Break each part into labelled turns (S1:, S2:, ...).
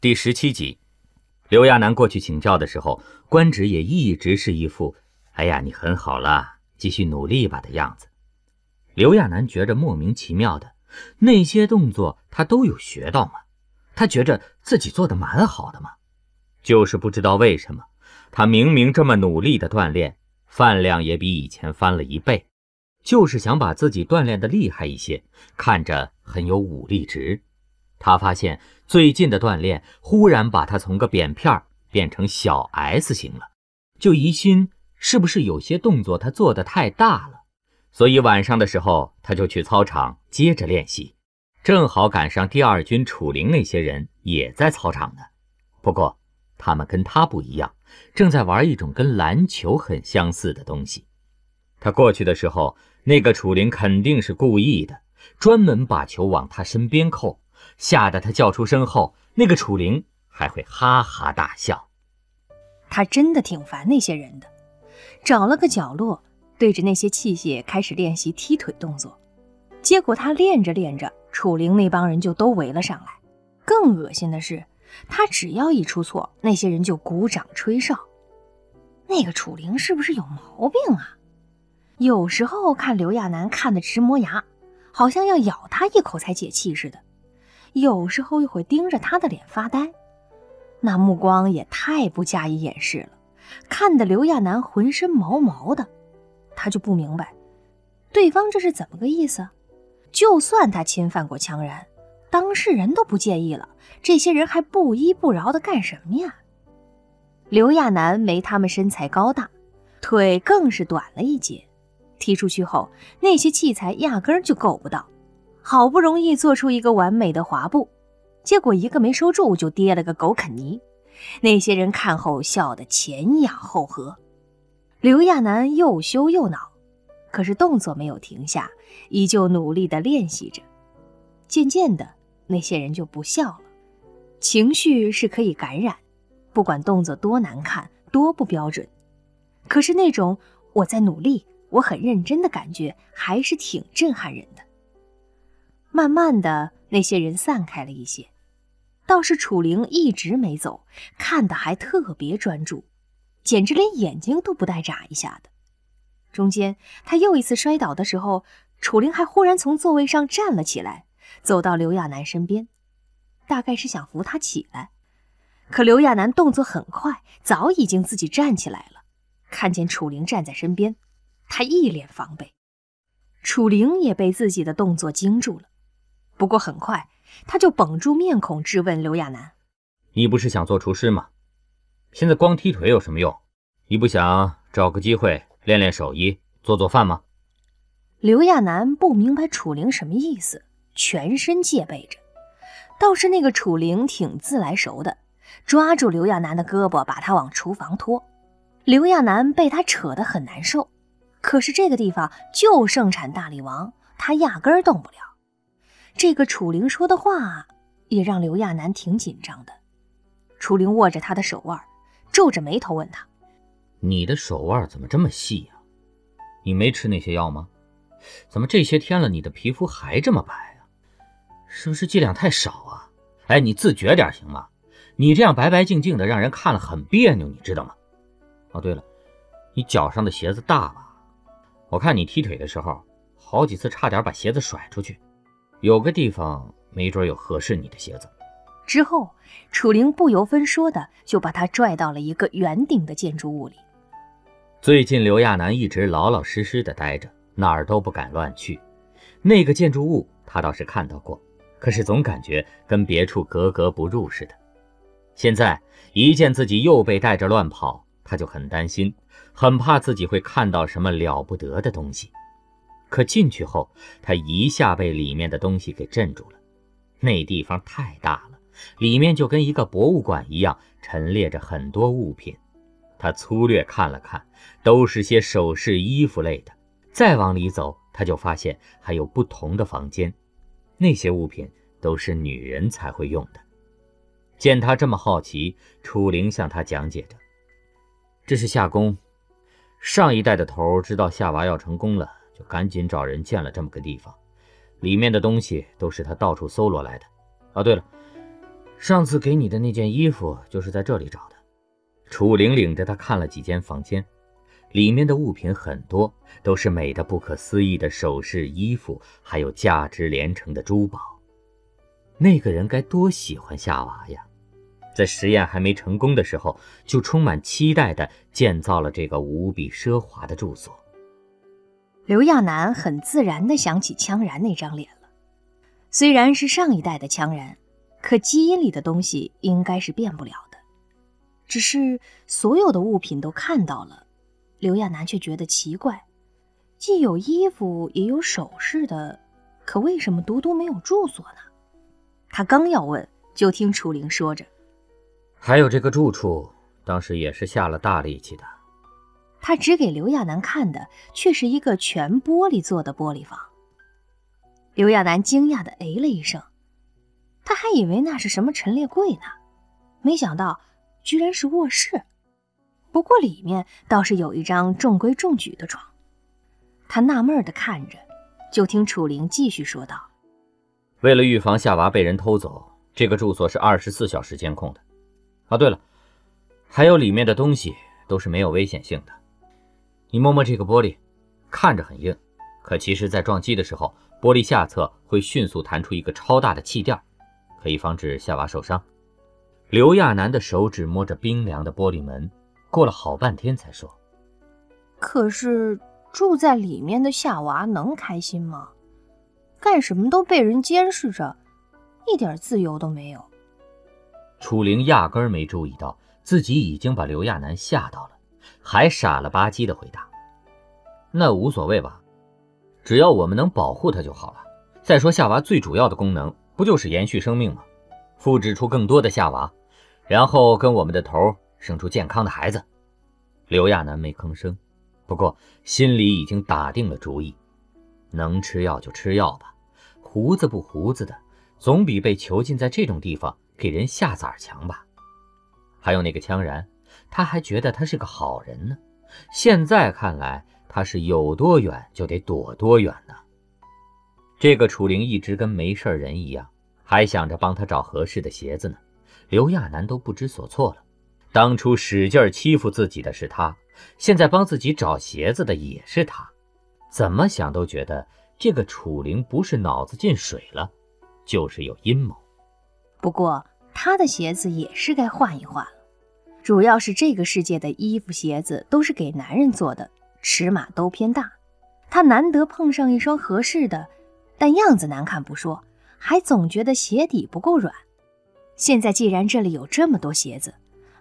S1: 第十七集，刘亚楠过去请教的时候，官职也一直是一副“哎呀，你很好了，继续努力吧”的样子。刘亚楠觉着莫名其妙的，那些动作他都有学到吗？他觉着自己做的蛮好的嘛，就是不知道为什么，他明明这么努力的锻炼，饭量也比以前翻了一倍，就是想把自己锻炼的厉害一些，看着很有武力值。他发现最近的锻炼忽然把他从个扁片变成小 S 型了，就疑心是不是有些动作他做的太大了，所以晚上的时候他就去操场接着练习。正好赶上第二军楚灵那些人也在操场呢，不过他们跟他不一样，正在玩一种跟篮球很相似的东西。他过去的时候，那个楚灵肯定是故意的，专门把球往他身边扣，吓得他叫出声后，那个楚灵还会哈哈大笑。
S2: 他真的挺烦那些人的，找了个角落，对着那些器械开始练习踢腿动作。结果他练着练着。楚灵那帮人就都围了上来，更恶心的是，他只要一出错，那些人就鼓掌吹哨。那个楚灵是不是有毛病啊？有时候看刘亚楠看得直磨牙，好像要咬他一口才解气似的；有时候又会盯着他的脸发呆，那目光也太不加以掩饰了，看得刘亚楠浑身毛毛的。他就不明白，对方这是怎么个意思？就算他侵犯过强然，当事人都不介意了，这些人还不依不饶的干什么呀？刘亚楠没他们身材高大，腿更是短了一截，踢出去后那些器材压根儿就够不到，好不容易做出一个完美的滑步，结果一个没收住就跌了个狗啃泥。那些人看后笑得前仰后合，刘亚楠又羞又恼。可是动作没有停下，依旧努力地练习着。渐渐的，那些人就不笑了。情绪是可以感染，不管动作多难看、多不标准，可是那种我在努力、我很认真的感觉，还是挺震撼人的。慢慢的，那些人散开了一些，倒是楚灵一直没走，看的还特别专注，简直连眼睛都不带眨一下的。中间，他又一次摔倒的时候，楚灵还忽然从座位上站了起来，走到刘亚楠身边，大概是想扶他起来。可刘亚楠动作很快，早已经自己站起来了。看见楚灵站在身边，他一脸防备。楚灵也被自己的动作惊住了，不过很快他就绷住面孔质问刘亚楠：“
S1: 你不是想做厨师吗？现在光踢腿有什么用？你不想找个机会？”练练手艺，做做饭吗？
S2: 刘亚楠不明白楚灵什么意思，全身戒备着。倒是那个楚灵挺自来熟的，抓住刘亚楠的胳膊，把他往厨房拖。刘亚楠被他扯得很难受，可是这个地方就盛产大力王，他压根儿动不了。这个楚灵说的话也让刘亚楠挺紧张的。楚灵握着他的手腕，皱着眉头问他。
S1: 你的手腕怎么这么细呀？你没吃那些药吗？怎么这些天了，你的皮肤还这么白啊？是不是剂量太少啊？哎，你自觉点行吗？你这样白白净净的，让人看了很别扭，你知道吗？哦，对了，你脚上的鞋子大吧？我看你踢腿的时候，好几次差点把鞋子甩出去。有个地方没准有合适你的鞋子。
S2: 之后，楚灵不由分说的就把他拽到了一个圆顶的建筑物里。
S1: 最近刘亚楠一直老老实实的待着，哪儿都不敢乱去。那个建筑物他倒是看到过，可是总感觉跟别处格格不入似的。现在一见自己又被带着乱跑，他就很担心，很怕自己会看到什么了不得的东西。可进去后，他一下被里面的东西给镇住了。那地方太大了，里面就跟一个博物馆一样，陈列着很多物品。他粗略看了看，都是些首饰、衣服类的。再往里走，他就发现还有不同的房间，那些物品都是女人才会用的。见他这么好奇，楚灵向他讲解着：“这是夏宫，上一代的头知道夏娃要成功了，就赶紧找人建了这么个地方。里面的东西都是他到处搜罗来的。哦，对了，上次给你的那件衣服就是在这里找的。楚灵领着他看了几间房间，里面的物品很多，都是美的不可思议的首饰、衣服，还有价值连城的珠宝。那个人该多喜欢夏娃呀！在实验还没成功的时候，就充满期待地建造了这个无比奢华的住所。
S2: 刘亚楠很自然地想起羌然那张脸了，虽然是上一代的羌然，可基因里的东西应该是变不了的。只是所有的物品都看到了，刘亚楠却觉得奇怪：既有衣服也有首饰的，可为什么独独没有住所呢？他刚要问，就听楚灵说着。
S1: 还有这个住处，当时也是下了大力气的。
S2: 他指给刘亚楠看的，却是一个全玻璃做的玻璃房。刘亚楠惊讶的哎了一声，他还以为那是什么陈列柜呢，没想到居然是卧室。不过里面倒是有一张中规中矩的床。他纳闷的看着，就听楚灵继续说道：“
S1: 为了预防夏娃被人偷走，这个住所是二十四小时监控的。”啊，对了，还有里面的东西都是没有危险性的。你摸摸这个玻璃，看着很硬，可其实，在撞击的时候，玻璃下侧会迅速弹出一个超大的气垫，可以防止夏娃受伤。刘亚楠的手指摸着冰凉的玻璃门，过了好半天才说：“
S2: 可是住在里面的夏娃能开心吗？干什么都被人监视着，一点自由都没有。”
S1: 楚灵压根儿没注意到自己已经把刘亚楠吓到了，还傻了吧唧的回答：“那无所谓吧，只要我们能保护他就好了。再说夏娃最主要的功能不就是延续生命吗？复制出更多的夏娃，然后跟我们的头生出健康的孩子。”刘亚楠没吭声，不过心里已经打定了主意：能吃药就吃药吧，胡子不胡子的，总比被囚禁在这种地方。给人下崽强吧，还有那个羌然，他还觉得他是个好人呢。现在看来，他是有多远就得躲多远呢。这个楚灵一直跟没事人一样，还想着帮他找合适的鞋子呢。刘亚楠都不知所措了。当初使劲欺负自己的是他，现在帮自己找鞋子的也是他，怎么想都觉得这个楚灵不是脑子进水了，就是有阴谋。
S2: 不过他的鞋子也是该换一换了，主要是这个世界的衣服鞋子都是给男人做的，尺码都偏大。他难得碰上一双合适的，但样子难看不说，还总觉得鞋底不够软。现在既然这里有这么多鞋子，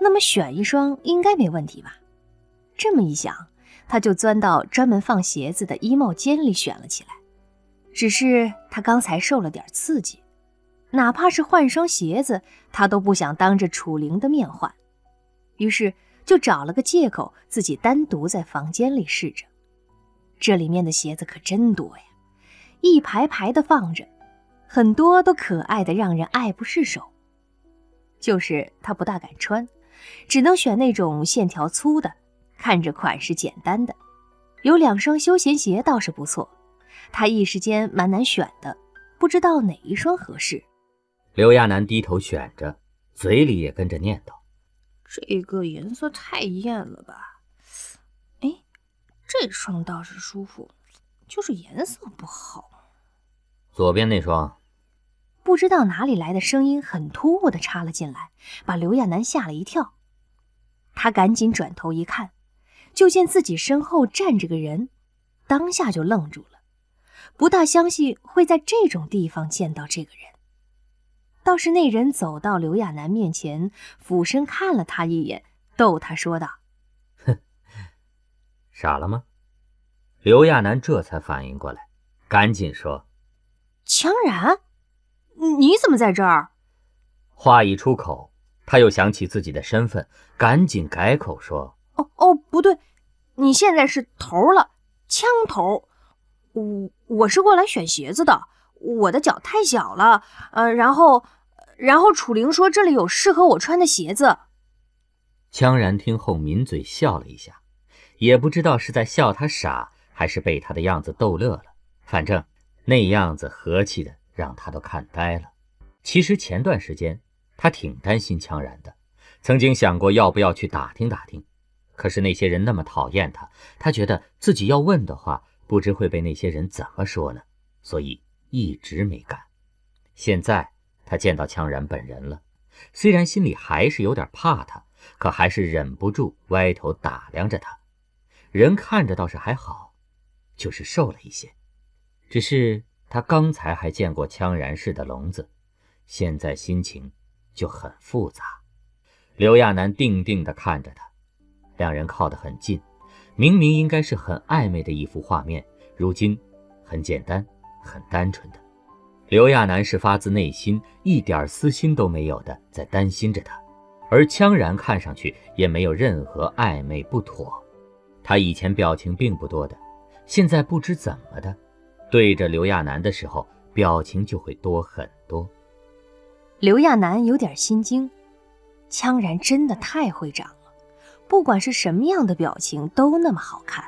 S2: 那么选一双应该没问题吧？这么一想，他就钻到专门放鞋子的衣帽间里选了起来。只是他刚才受了点刺激。哪怕是换双鞋子，他都不想当着楚灵的面换，于是就找了个借口，自己单独在房间里试着。这里面的鞋子可真多呀，一排排的放着，很多都可爱的让人爱不释手。就是他不大敢穿，只能选那种线条粗的，看着款式简单的。有两双休闲鞋倒是不错，他一时间蛮难选的，不知道哪一双合适。
S1: 刘亚楠低头选着，嘴里也跟着念叨：“
S2: 这个颜色太艳了吧？哎，这双倒是舒服，就是颜色不好。
S1: 左边那双。”
S2: 不知道哪里来的声音，很突兀的插了进来，把刘亚楠吓了一跳。他赶紧转头一看，就见自己身后站着个人，当下就愣住了，不大相信会在这种地方见到这个人。倒是那人走到刘亚楠面前，俯身看了他一眼，逗他说道：“
S1: 哼，傻了吗？”刘亚楠这才反应过来，赶紧说：“
S2: 强然，你怎么在这儿？”
S1: 话一出口，他又想起自己的身份，赶紧改口说：“
S2: 哦哦，不对，你现在是头了，枪头。我我是过来选鞋子的。”我的脚太小了，呃，然后，然后楚灵说这里有适合我穿的鞋子。
S1: 羌然听后抿嘴笑了一下，也不知道是在笑他傻，还是被他的样子逗乐了。反正那样子和气的，让他都看呆了。其实前段时间他挺担心羌然的，曾经想过要不要去打听打听。可是那些人那么讨厌他，他觉得自己要问的话，不知会被那些人怎么说呢，所以一直没敢。现在他见到羌然本人了，虽然心里还是有点怕他，可还是忍不住歪头打量着他。人看着倒是还好，就是瘦了一些。只是他刚才还见过羌然似的聋子，现在心情就很复杂。刘亚楠定定地看着他。两人靠得很近，明明应该是很暧昧的一幅画面，如今很简单、很单纯的。刘亚楠是发自内心、一点私心都没有的在担心着他，而羌然看上去也没有任何暧昧不妥。他以前表情并不多的，现在不知怎么的，对着刘亚楠的时候表情就会多很多。
S2: 刘亚楠有点心惊，羌然真的太会长了。不管是什么样的表情都那么好看，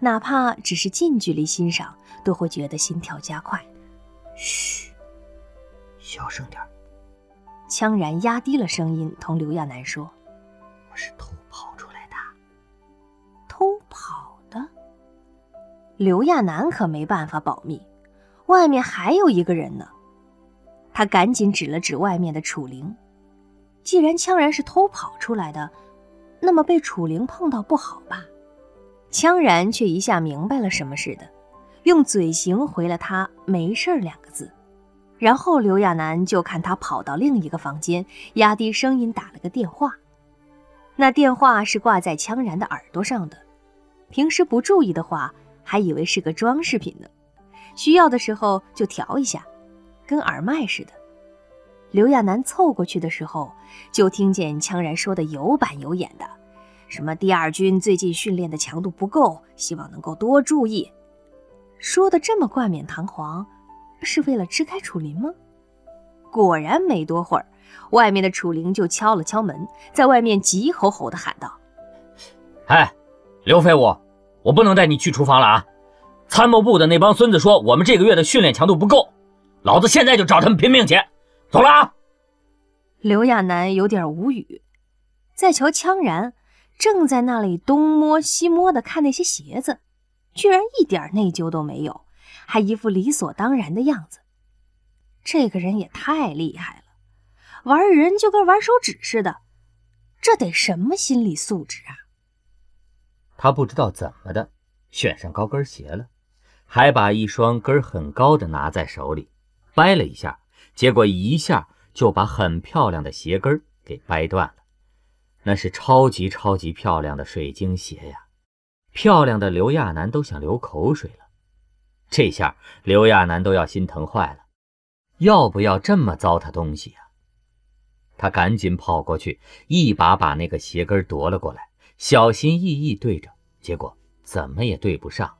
S2: 哪怕只是近距离欣赏，都会觉得心跳加快。
S1: 嘘，小声点。
S2: 羌然压低了声音同刘亚楠说：“
S1: 我是偷跑出来的。”
S2: 偷跑的？刘亚楠可没办法保密，外面还有一个人呢。他赶紧指了指外面的楚灵。既然羌然是偷跑出来的。那么被楚灵碰到不好吧？羌然却一下明白了什么似的，用嘴型回了他“没事”两个字。然后刘亚楠就看他跑到另一个房间，压低声音打了个电话。那电话是挂在羌然的耳朵上的，平时不注意的话，还以为是个装饰品呢。需要的时候就调一下，跟耳麦似的。刘亚楠凑过去的时候，就听见羌然说的有板有眼的，什么第二军最近训练的强度不够，希望能够多注意。说的这么冠冕堂皇，是为了支开楚林吗？果然没多会儿，外面的楚灵就敲了敲门，在外面急吼吼地喊道：“
S3: 哎，刘废物，我不能带你去厨房了啊！参谋部的那帮孙子说我们这个月的训练强度不够，老子现在就找他们拼命去。”走了啊！
S2: 刘亚楠有点无语，再瞧羌然，正在那里东摸西摸的看那些鞋子，居然一点内疚都没有，还一副理所当然的样子。这个人也太厉害了，玩人就跟玩手指似的，这得什么心理素质啊？
S1: 他不知道怎么的选上高跟鞋了，还把一双跟很高的拿在手里，掰了一下。结果一下就把很漂亮的鞋跟给掰断了，那是超级超级漂亮的水晶鞋呀，漂亮的刘亚楠都想流口水了。这下刘亚楠都要心疼坏了，要不要这么糟蹋东西呀？他赶紧跑过去，一把把那个鞋跟夺了过来，小心翼翼对着，结果怎么也对不上。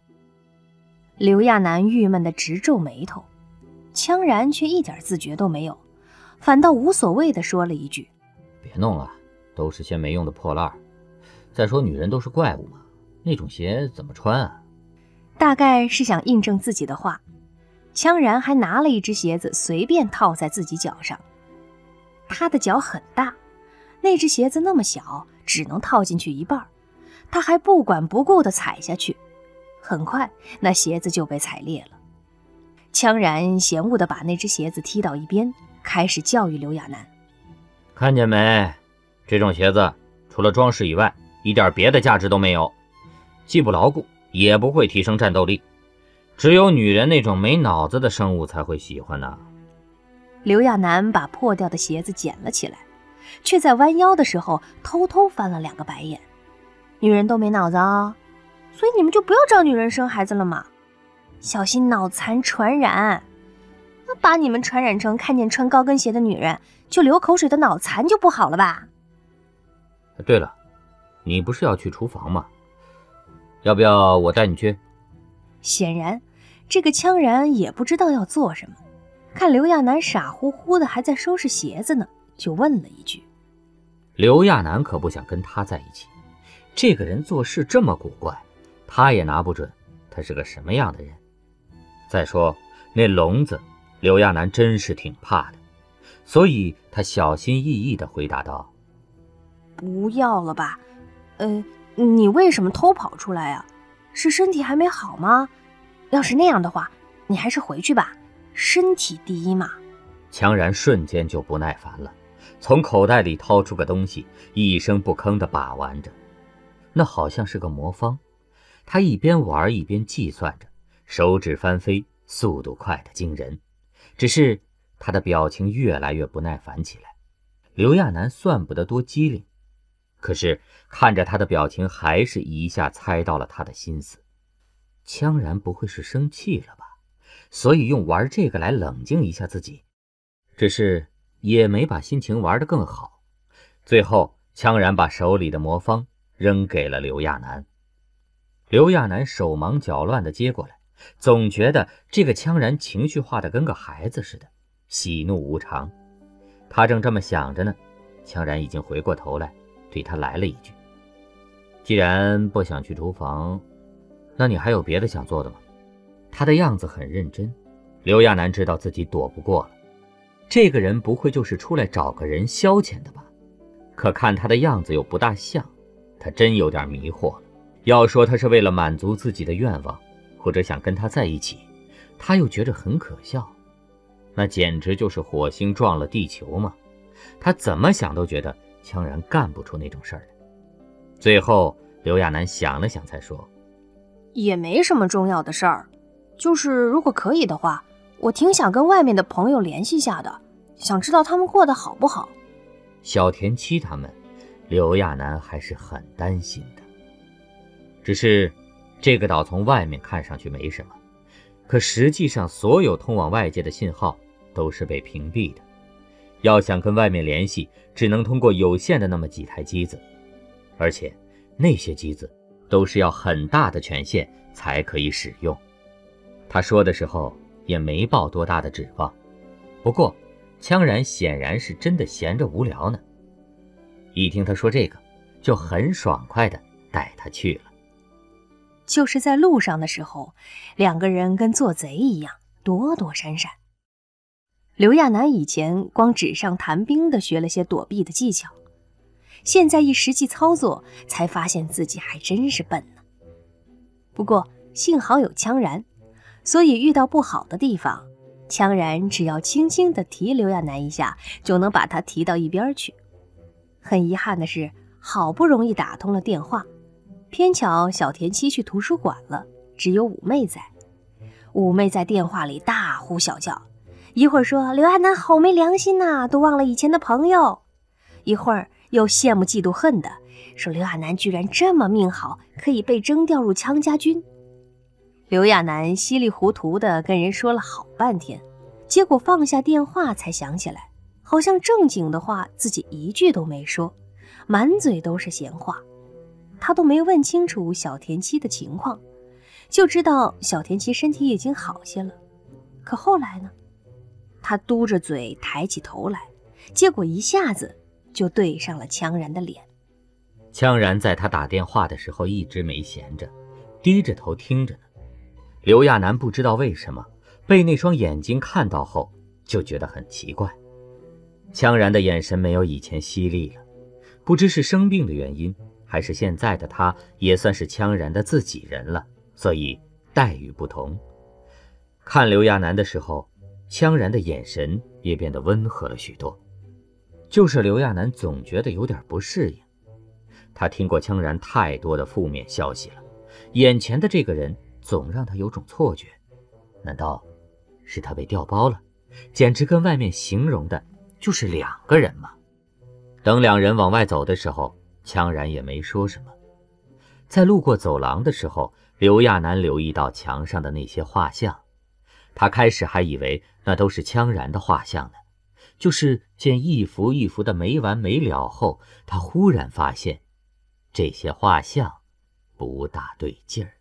S2: 刘亚楠郁闷的直皱眉头。羌然却一点自觉都没有，反倒无所谓的说了一句：“
S1: 别弄了，都是些没用的破烂。再说女人都是怪物嘛，那种鞋怎么穿啊？”
S2: 大概是想印证自己的话，羌然还拿了一只鞋子随便套在自己脚上。他的脚很大，那只鞋子那么小，只能套进去一半，他还不管不顾的踩下去，很快那鞋子就被踩裂了。羌然嫌恶地把那只鞋子踢到一边，开始教育刘亚楠：“
S3: 看见没？这种鞋子除了装饰以外，一点别的价值都没有，既不牢固，也不会提升战斗力，只有女人那种没脑子的生物才会喜欢呢。”
S2: 刘亚楠把破掉的鞋子捡了起来，却在弯腰的时候偷偷翻了两个白眼：“女人都没脑子啊，所以你们就不要找女人生孩子了嘛。”小心脑残传染，那把你们传染成看见穿高跟鞋的女人就流口水的脑残就不好了吧？
S1: 对了，你不是要去厨房吗？要不要我带你去？
S2: 显然，这个羌然也不知道要做什么，看刘亚楠傻乎乎的还在收拾鞋子呢，就问了一句。
S1: 刘亚楠可不想跟他在一起，这个人做事这么古怪，他也拿不准他是个什么样的人。再说那聋子，刘亚楠真是挺怕的。所以他小心翼翼地回答道：“
S2: 不要了吧，呃，你为什么偷跑出来啊？是身体还没好吗？要是那样的话，你还是回去吧，身体第一嘛。”
S1: 强然瞬间就不耐烦了，从口袋里掏出个东西，一声不吭地把玩着，那好像是个魔方。他一边玩一边计算着，手指翻飞，速度快得惊人。只是他的表情越来越不耐烦起来。刘亚楠算不得多机灵，可是看着他的表情，还是一下猜到了他的心思。羌然不会是生气了吧？所以用玩这个来冷静一下自己。只是也没把心情玩得更好。最后，羌然把手里的魔方扔给了刘亚楠。刘亚楠手忙脚乱地接过来，总觉得这个羌然情绪化的跟个孩子似的，喜怒无常。他正这么想着呢，羌然已经回过头来，对他来了一句：“既然不想去厨房，那你还有别的想做的吗？”他的样子很认真，刘亚楠知道自己躲不过了。这个人不会就是出来找个人消遣的吧？可看他的样子又不大像，他真有点迷惑了。要说他是为了满足自己的愿望，或者想跟他在一起，他又觉着很可笑。那简直就是火星撞了地球嘛！他怎么想都觉得羌然干不出那种事儿来。最后，刘亚楠想了想，才说：“
S2: 也没什么重要的事儿，就是如果可以的话。”我挺想跟外面的朋友联系下的，想知道他们过得好不好。
S1: 小田七他们，刘亚楠还是很担心的。只是，这个岛从外面看上去没什么，可实际上所有通往外界的信号都是被屏蔽的。要想跟外面联系，只能通过有限的那么几台机子，而且那些机子都是要很大的权限才可以使用。他说的时候。也没抱多大的指望，不过，羌然显然是真的闲着无聊呢。一听他说这个，就很爽快的带他去了。
S2: 就是在路上的时候，两个人跟做贼一样，躲躲闪闪。刘亚楠以前光纸上谈兵的学了些躲避的技巧，现在一实际操作，才发现自己还真是笨呢。不过幸好有羌然。所以遇到不好的地方，羌然只要轻轻地提刘亚楠一下，就能把他提到一边去。很遗憾的是，好不容易打通了电话，偏巧小田七去图书馆了，只有五妹在。五妹在电话里大呼小叫，一会儿说刘亚楠好没良心呐，都忘了以前的朋友；一会儿又羡慕嫉妒恨的说刘亚楠居然这么命好，可以被征调入羌家军。刘亚楠稀里糊涂的跟人说了好半天，结果放下电话才想起来，好像正经的话自己一句都没说，满嘴都是闲话。他都没问清楚小田七的情况，就知道小田七身体已经好些了。可后来呢？他嘟着嘴抬起头来，结果一下子就对上了羌然的脸。
S1: 羌然在他打电话的时候一直没闲着，低着头听着呢。刘亚楠不知道为什么被那双眼睛看到后，就觉得很奇怪。羌然的眼神没有以前犀利了，不知是生病的原因，还是现在的他也算是羌然的自己人了，所以待遇不同。看刘亚楠的时候，羌然的眼神也变得温和了许多。就是刘亚楠总觉得有点不适应，他听过羌然太多的负面消息了，眼前的这个人。总让他有种错觉，难道是他被调包了？简直跟外面形容的就是两个人吗？等两人往外走的时候，羌然也没说什么。在路过走廊的时候，刘亚楠留意到墙上的那些画像，他开始还以为那都是羌然的画像呢。就是见一幅一幅的没完没了后，他忽然发现，这些画像不大对劲儿。